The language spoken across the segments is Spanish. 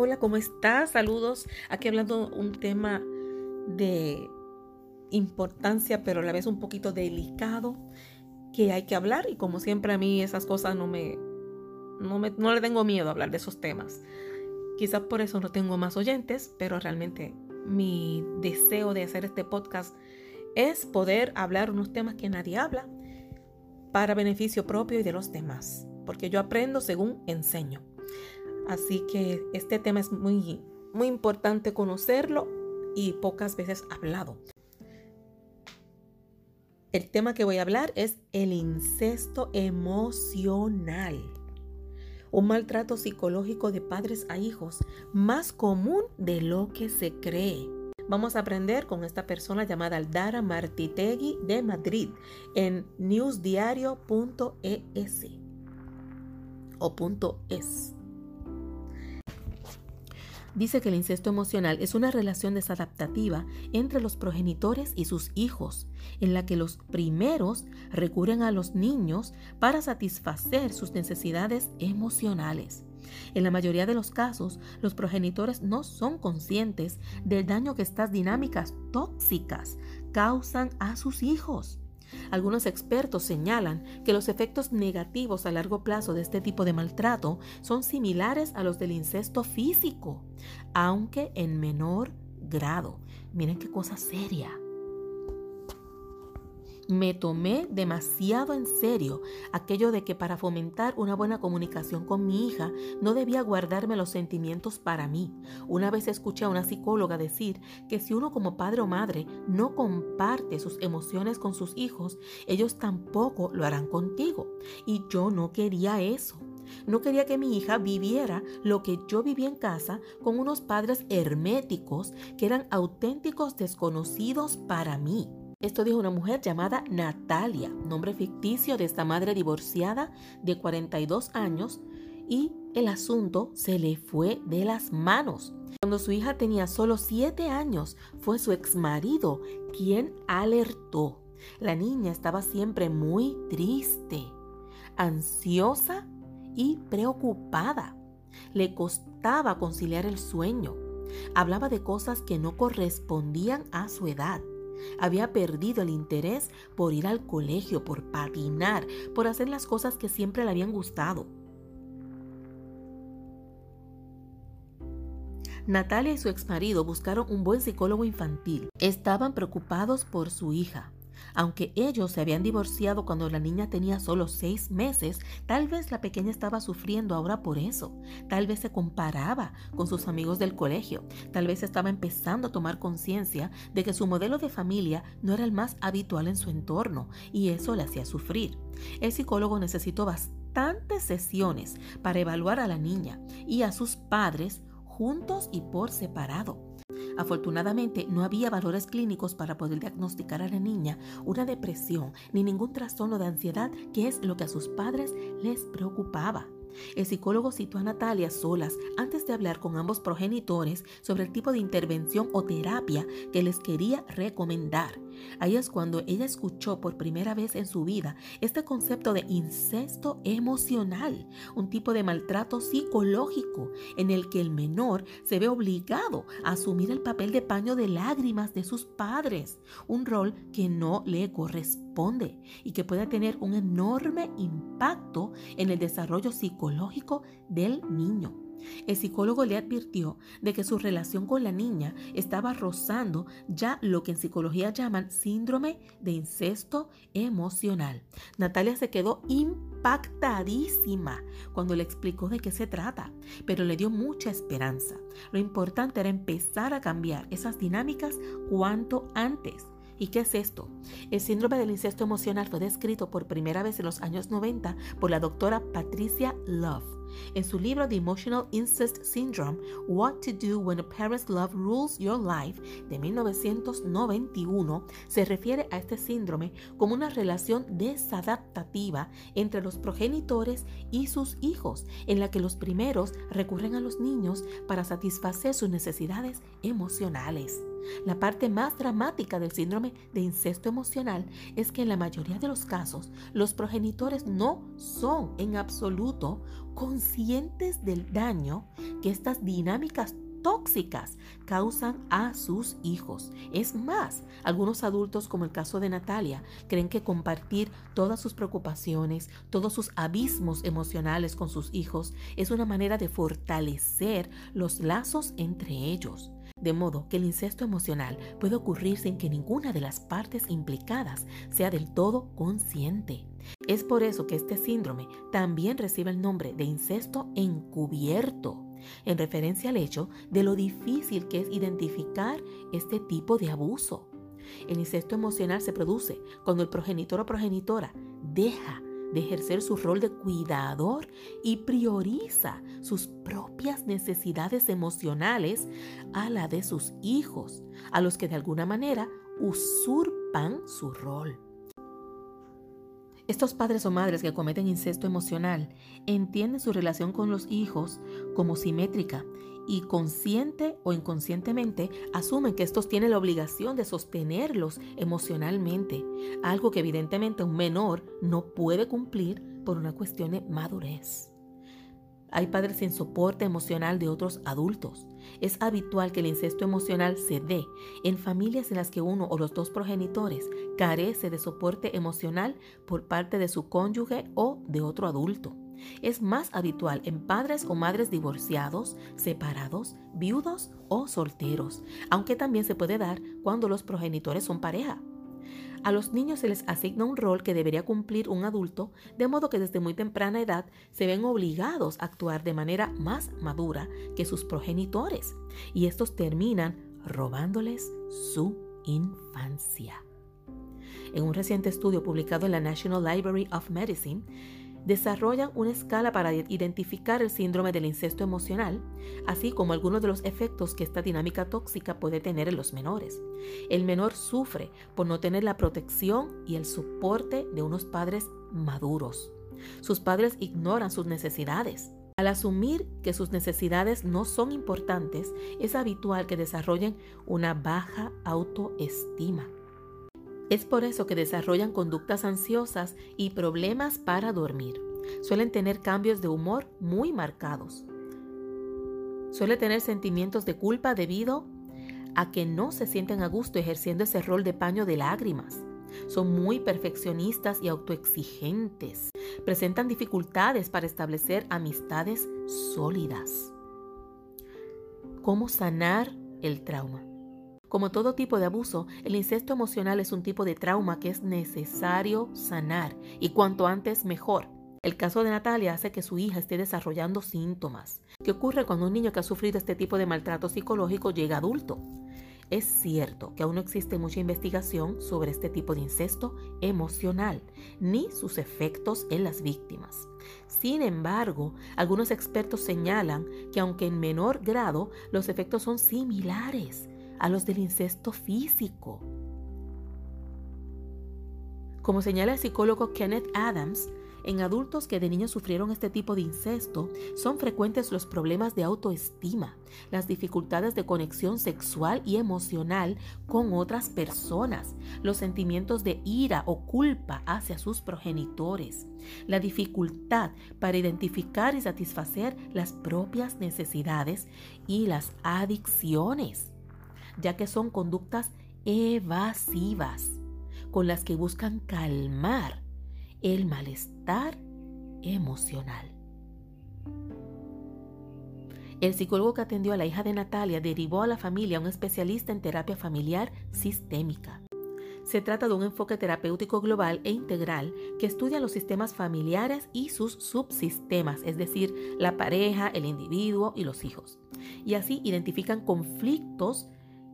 Hola, ¿cómo estás? Saludos. Aquí hablando un tema de importancia, pero a la vez un poquito delicado que hay que hablar y como siempre a mí esas cosas no me no, me, no le tengo miedo a hablar de esos temas. Quizás por eso no tengo más oyentes, pero realmente mi deseo de hacer este podcast es poder hablar unos temas que nadie habla para beneficio propio y de los demás, porque yo aprendo según enseño. Así que este tema es muy, muy importante conocerlo y pocas veces hablado. El tema que voy a hablar es el incesto emocional. Un maltrato psicológico de padres a hijos más común de lo que se cree. Vamos a aprender con esta persona llamada Aldara Martitegui de Madrid en newsdiario.es o .es. Dice que el incesto emocional es una relación desadaptativa entre los progenitores y sus hijos, en la que los primeros recurren a los niños para satisfacer sus necesidades emocionales. En la mayoría de los casos, los progenitores no son conscientes del daño que estas dinámicas tóxicas causan a sus hijos. Algunos expertos señalan que los efectos negativos a largo plazo de este tipo de maltrato son similares a los del incesto físico, aunque en menor grado. Miren qué cosa seria me tomé demasiado en serio aquello de que para fomentar una buena comunicación con mi hija no debía guardarme los sentimientos para mí. Una vez escuché a una psicóloga decir que si uno como padre o madre no comparte sus emociones con sus hijos, ellos tampoco lo harán contigo. Y yo no quería eso. No quería que mi hija viviera lo que yo viví en casa con unos padres herméticos que eran auténticos desconocidos para mí. Esto dijo una mujer llamada Natalia, nombre ficticio de esta madre divorciada de 42 años, y el asunto se le fue de las manos. Cuando su hija tenía solo 7 años, fue su exmarido quien alertó. La niña estaba siempre muy triste, ansiosa y preocupada. Le costaba conciliar el sueño. Hablaba de cosas que no correspondían a su edad. Había perdido el interés por ir al colegio, por patinar, por hacer las cosas que siempre le habían gustado. Natalia y su exmarido buscaron un buen psicólogo infantil. Estaban preocupados por su hija. Aunque ellos se habían divorciado cuando la niña tenía solo seis meses, tal vez la pequeña estaba sufriendo ahora por eso. Tal vez se comparaba con sus amigos del colegio. Tal vez estaba empezando a tomar conciencia de que su modelo de familia no era el más habitual en su entorno y eso le hacía sufrir. El psicólogo necesitó bastantes sesiones para evaluar a la niña y a sus padres juntos y por separado. Afortunadamente, no había valores clínicos para poder diagnosticar a la niña una depresión ni ningún trastorno de ansiedad, que es lo que a sus padres les preocupaba. El psicólogo citó a Natalia solas antes de hablar con ambos progenitores sobre el tipo de intervención o terapia que les quería recomendar. Ahí es cuando ella escuchó por primera vez en su vida este concepto de incesto emocional, un tipo de maltrato psicológico en el que el menor se ve obligado a asumir el papel de paño de lágrimas de sus padres, un rol que no le corresponde y que puede tener un enorme impacto en el desarrollo psicológico del niño. El psicólogo le advirtió de que su relación con la niña estaba rozando ya lo que en psicología llaman síndrome de incesto emocional. Natalia se quedó impactadísima cuando le explicó de qué se trata, pero le dio mucha esperanza. Lo importante era empezar a cambiar esas dinámicas cuanto antes. ¿Y qué es esto? El síndrome del incesto emocional fue descrito por primera vez en los años 90 por la doctora Patricia Love. En su libro The Emotional Incest Syndrome, What to Do When a Parent's Love Rules Your Life, de 1991, se refiere a este síndrome como una relación desadaptativa entre los progenitores y sus hijos, en la que los primeros recurren a los niños para satisfacer sus necesidades emocionales. La parte más dramática del síndrome de incesto emocional es que en la mayoría de los casos los progenitores no son en absoluto conscientes del daño que estas dinámicas tóxicas causan a sus hijos. Es más, algunos adultos, como el caso de Natalia, creen que compartir todas sus preocupaciones, todos sus abismos emocionales con sus hijos es una manera de fortalecer los lazos entre ellos. De modo que el incesto emocional puede ocurrir sin que ninguna de las partes implicadas sea del todo consciente. Es por eso que este síndrome también recibe el nombre de incesto encubierto en referencia al hecho de lo difícil que es identificar este tipo de abuso. El incesto emocional se produce cuando el progenitor o progenitora deja de ejercer su rol de cuidador y prioriza sus propias necesidades emocionales a la de sus hijos, a los que de alguna manera usurpan su rol. Estos padres o madres que cometen incesto emocional entienden su relación con los hijos como simétrica y consciente o inconscientemente asumen que estos tienen la obligación de sostenerlos emocionalmente, algo que evidentemente un menor no puede cumplir por una cuestión de madurez. Hay padres sin soporte emocional de otros adultos. Es habitual que el incesto emocional se dé en familias en las que uno o los dos progenitores carece de soporte emocional por parte de su cónyuge o de otro adulto. Es más habitual en padres o madres divorciados, separados, viudos o solteros, aunque también se puede dar cuando los progenitores son pareja. A los niños se les asigna un rol que debería cumplir un adulto, de modo que desde muy temprana edad se ven obligados a actuar de manera más madura que sus progenitores, y estos terminan robándoles su infancia. En un reciente estudio publicado en la National Library of Medicine, desarrollan una escala para identificar el síndrome del incesto emocional, así como algunos de los efectos que esta dinámica tóxica puede tener en los menores. El menor sufre por no tener la protección y el soporte de unos padres maduros. Sus padres ignoran sus necesidades. Al asumir que sus necesidades no son importantes, es habitual que desarrollen una baja autoestima. Es por eso que desarrollan conductas ansiosas y problemas para dormir. Suelen tener cambios de humor muy marcados. Suele tener sentimientos de culpa debido a que no se sienten a gusto ejerciendo ese rol de paño de lágrimas. Son muy perfeccionistas y autoexigentes. Presentan dificultades para establecer amistades sólidas. ¿Cómo sanar el trauma? Como todo tipo de abuso, el incesto emocional es un tipo de trauma que es necesario sanar y cuanto antes mejor. El caso de Natalia hace que su hija esté desarrollando síntomas. ¿Qué ocurre cuando un niño que ha sufrido este tipo de maltrato psicológico llega adulto? Es cierto que aún no existe mucha investigación sobre este tipo de incesto emocional, ni sus efectos en las víctimas. Sin embargo, algunos expertos señalan que aunque en menor grado, los efectos son similares a los del incesto físico. Como señala el psicólogo Kenneth Adams, en adultos que de niños sufrieron este tipo de incesto, son frecuentes los problemas de autoestima, las dificultades de conexión sexual y emocional con otras personas, los sentimientos de ira o culpa hacia sus progenitores, la dificultad para identificar y satisfacer las propias necesidades y las adicciones ya que son conductas evasivas con las que buscan calmar el malestar emocional. El psicólogo que atendió a la hija de Natalia derivó a la familia a un especialista en terapia familiar sistémica. Se trata de un enfoque terapéutico global e integral que estudia los sistemas familiares y sus subsistemas, es decir, la pareja, el individuo y los hijos. Y así identifican conflictos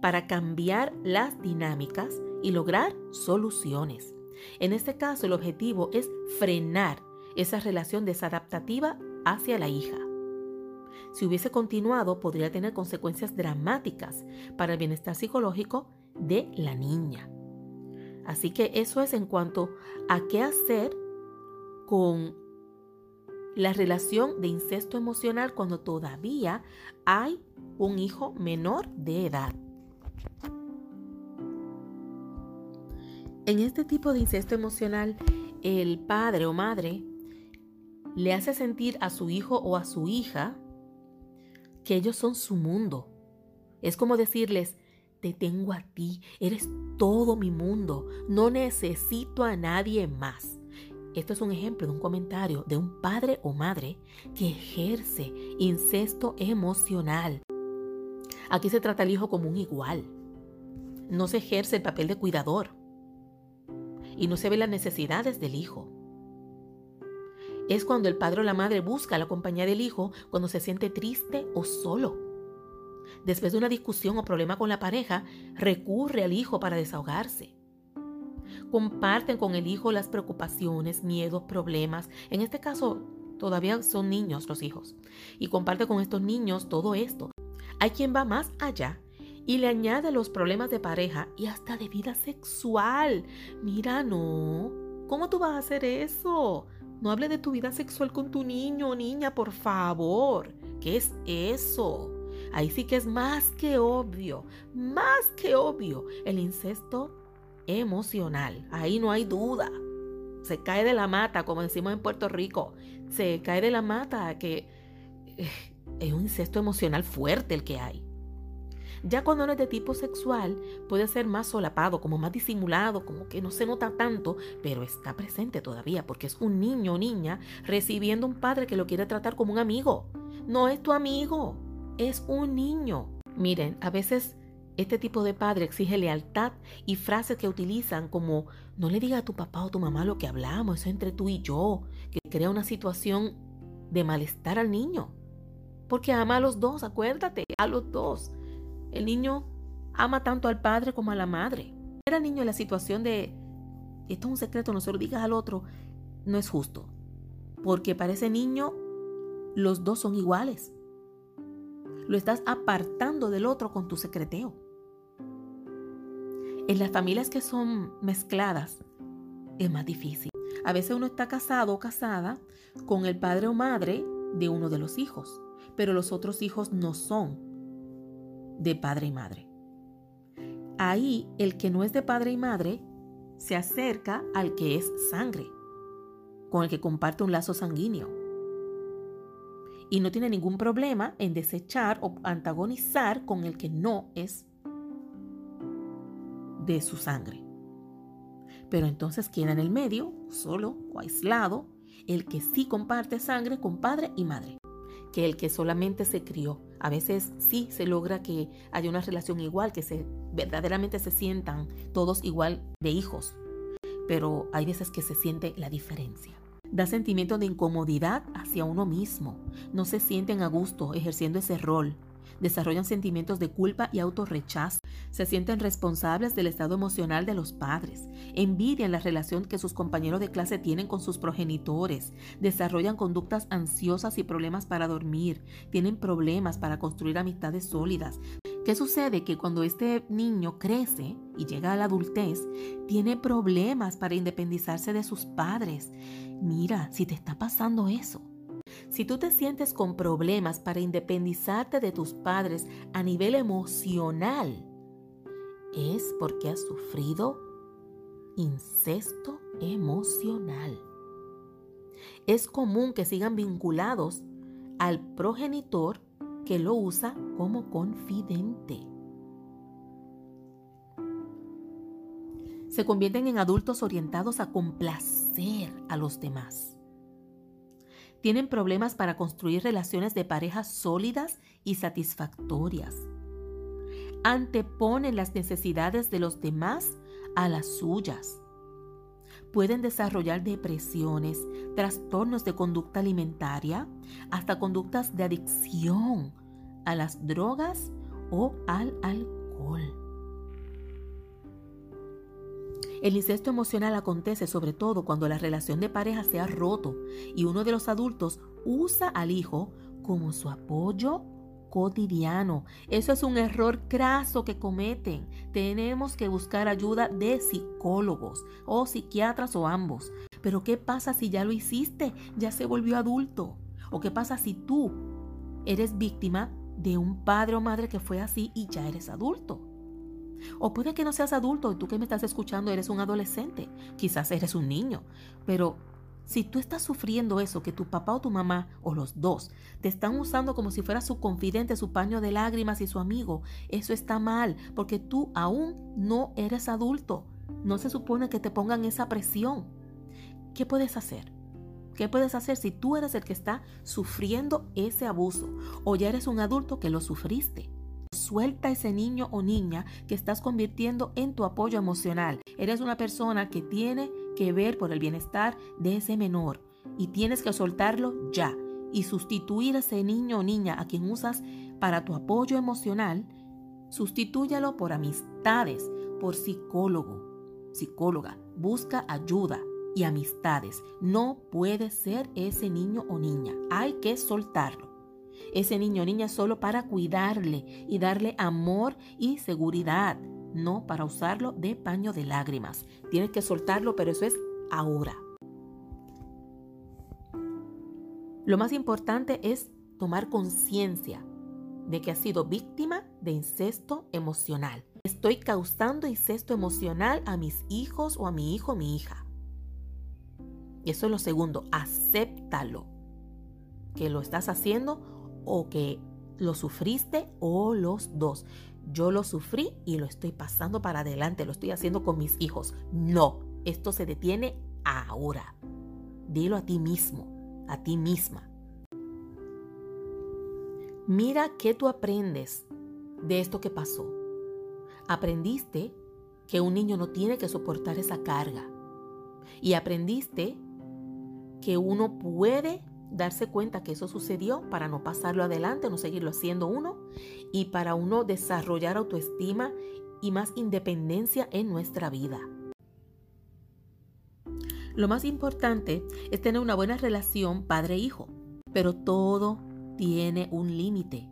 para cambiar las dinámicas y lograr soluciones. En este caso, el objetivo es frenar esa relación desadaptativa hacia la hija. Si hubiese continuado, podría tener consecuencias dramáticas para el bienestar psicológico de la niña. Así que eso es en cuanto a qué hacer con la relación de incesto emocional cuando todavía hay un hijo menor de edad. En este tipo de incesto emocional, el padre o madre le hace sentir a su hijo o a su hija que ellos son su mundo. Es como decirles, te tengo a ti, eres todo mi mundo, no necesito a nadie más. Esto es un ejemplo de un comentario de un padre o madre que ejerce incesto emocional. Aquí se trata al hijo como un igual. No se ejerce el papel de cuidador y no se ve las necesidades del hijo. Es cuando el padre o la madre busca la compañía del hijo cuando se siente triste o solo. Después de una discusión o problema con la pareja, recurre al hijo para desahogarse. Comparten con el hijo las preocupaciones, miedos, problemas. En este caso, todavía son niños los hijos. Y comparte con estos niños todo esto. Hay quien va más allá y le añade los problemas de pareja y hasta de vida sexual. Mira, no. ¿Cómo tú vas a hacer eso? No hable de tu vida sexual con tu niño o niña, por favor. ¿Qué es eso? Ahí sí que es más que obvio, más que obvio, el incesto emocional. Ahí no hay duda. Se cae de la mata, como decimos en Puerto Rico. Se cae de la mata que eh, es un incesto emocional fuerte el que hay. Ya cuando no es de tipo sexual, puede ser más solapado, como más disimulado, como que no se nota tanto, pero está presente todavía porque es un niño o niña recibiendo un padre que lo quiere tratar como un amigo. No es tu amigo, es un niño. Miren, a veces este tipo de padre exige lealtad y frases que utilizan como no le diga a tu papá o tu mamá lo que hablamos, eso entre tú y yo, que crea una situación de malestar al niño. Porque ama a los dos, acuérdate, a los dos. El niño ama tanto al padre como a la madre. Era niño en la situación de, esto es un secreto, no se lo digas al otro, no es justo. Porque para ese niño los dos son iguales. Lo estás apartando del otro con tu secreteo. En las familias que son mezcladas es más difícil. A veces uno está casado o casada con el padre o madre de uno de los hijos, pero los otros hijos no son de padre y madre. Ahí el que no es de padre y madre se acerca al que es sangre, con el que comparte un lazo sanguíneo. Y no tiene ningún problema en desechar o antagonizar con el que no es de su sangre. Pero entonces queda en el medio, solo o aislado, el que sí comparte sangre con padre y madre, que el que solamente se crió a veces sí se logra que haya una relación igual, que se verdaderamente se sientan todos igual de hijos, pero hay veces que se siente la diferencia. Da sentimiento de incomodidad hacia uno mismo. No se sienten a gusto ejerciendo ese rol desarrollan sentimientos de culpa y autorrechazo, se sienten responsables del estado emocional de los padres, envidian la relación que sus compañeros de clase tienen con sus progenitores, desarrollan conductas ansiosas y problemas para dormir, tienen problemas para construir amistades sólidas. ¿Qué sucede? Que cuando este niño crece y llega a la adultez, tiene problemas para independizarse de sus padres. Mira, si te está pasando eso, si tú te sientes con problemas para independizarte de tus padres a nivel emocional, es porque has sufrido incesto emocional. Es común que sigan vinculados al progenitor que lo usa como confidente. Se convierten en adultos orientados a complacer a los demás tienen problemas para construir relaciones de pareja sólidas y satisfactorias. Anteponen las necesidades de los demás a las suyas. Pueden desarrollar depresiones, trastornos de conducta alimentaria, hasta conductas de adicción a las drogas o al alcohol. El incesto emocional acontece sobre todo cuando la relación de pareja se ha roto y uno de los adultos usa al hijo como su apoyo cotidiano. Eso es un error craso que cometen. Tenemos que buscar ayuda de psicólogos o psiquiatras o ambos. Pero ¿qué pasa si ya lo hiciste? Ya se volvió adulto. ¿O qué pasa si tú eres víctima de un padre o madre que fue así y ya eres adulto? O puede que no seas adulto y tú que me estás escuchando eres un adolescente, quizás eres un niño, pero si tú estás sufriendo eso, que tu papá o tu mamá, o los dos, te están usando como si fuera su confidente, su paño de lágrimas y su amigo, eso está mal, porque tú aún no eres adulto. No se supone que te pongan esa presión. ¿Qué puedes hacer? ¿Qué puedes hacer si tú eres el que está sufriendo ese abuso o ya eres un adulto que lo sufriste? Suelta ese niño o niña que estás convirtiendo en tu apoyo emocional. Eres una persona que tiene que ver por el bienestar de ese menor y tienes que soltarlo ya y sustituir a ese niño o niña a quien usas para tu apoyo emocional, sustitúyalo por amistades, por psicólogo, psicóloga. Busca ayuda y amistades. No puede ser ese niño o niña. Hay que soltarlo ese niño o niña solo para cuidarle y darle amor y seguridad, no para usarlo de paño de lágrimas. Tienes que soltarlo, pero eso es ahora. Lo más importante es tomar conciencia de que has sido víctima de incesto emocional. Estoy causando incesto emocional a mis hijos o a mi hijo o mi hija. Y eso es lo segundo, acéptalo. Que lo estás haciendo o que lo sufriste o los dos. Yo lo sufrí y lo estoy pasando para adelante, lo estoy haciendo con mis hijos. No, esto se detiene ahora. Dilo a ti mismo, a ti misma. Mira qué tú aprendes de esto que pasó. Aprendiste que un niño no tiene que soportar esa carga. Y aprendiste que uno puede darse cuenta que eso sucedió para no pasarlo adelante, no seguirlo haciendo uno y para uno desarrollar autoestima y más independencia en nuestra vida. Lo más importante es tener una buena relación padre-hijo, pero todo tiene un límite.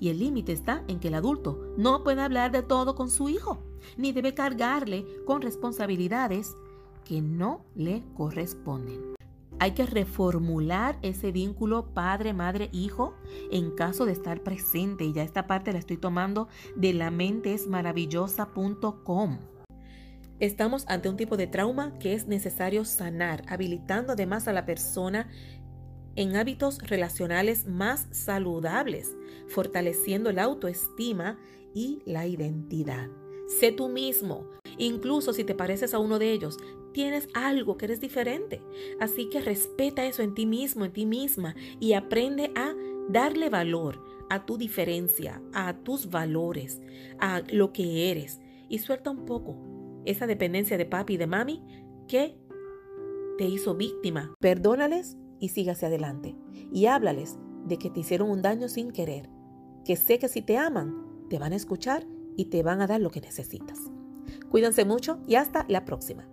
Y el límite está en que el adulto no puede hablar de todo con su hijo, ni debe cargarle con responsabilidades que no le corresponden. Hay que reformular ese vínculo padre, madre, hijo en caso de estar presente. Y ya esta parte la estoy tomando de la mentesmaravillosa.com. Estamos ante un tipo de trauma que es necesario sanar, habilitando además a la persona en hábitos relacionales más saludables, fortaleciendo la autoestima y la identidad. Sé tú mismo, incluso si te pareces a uno de ellos, tienes algo que eres diferente. Así que respeta eso en ti mismo, en ti misma y aprende a darle valor a tu diferencia, a tus valores, a lo que eres. Y suelta un poco esa dependencia de papi y de mami que te hizo víctima. Perdónales y sígase adelante. Y háblales de que te hicieron un daño sin querer. Que sé que si te aman, te van a escuchar y te van a dar lo que necesitas. Cuídense mucho y hasta la próxima.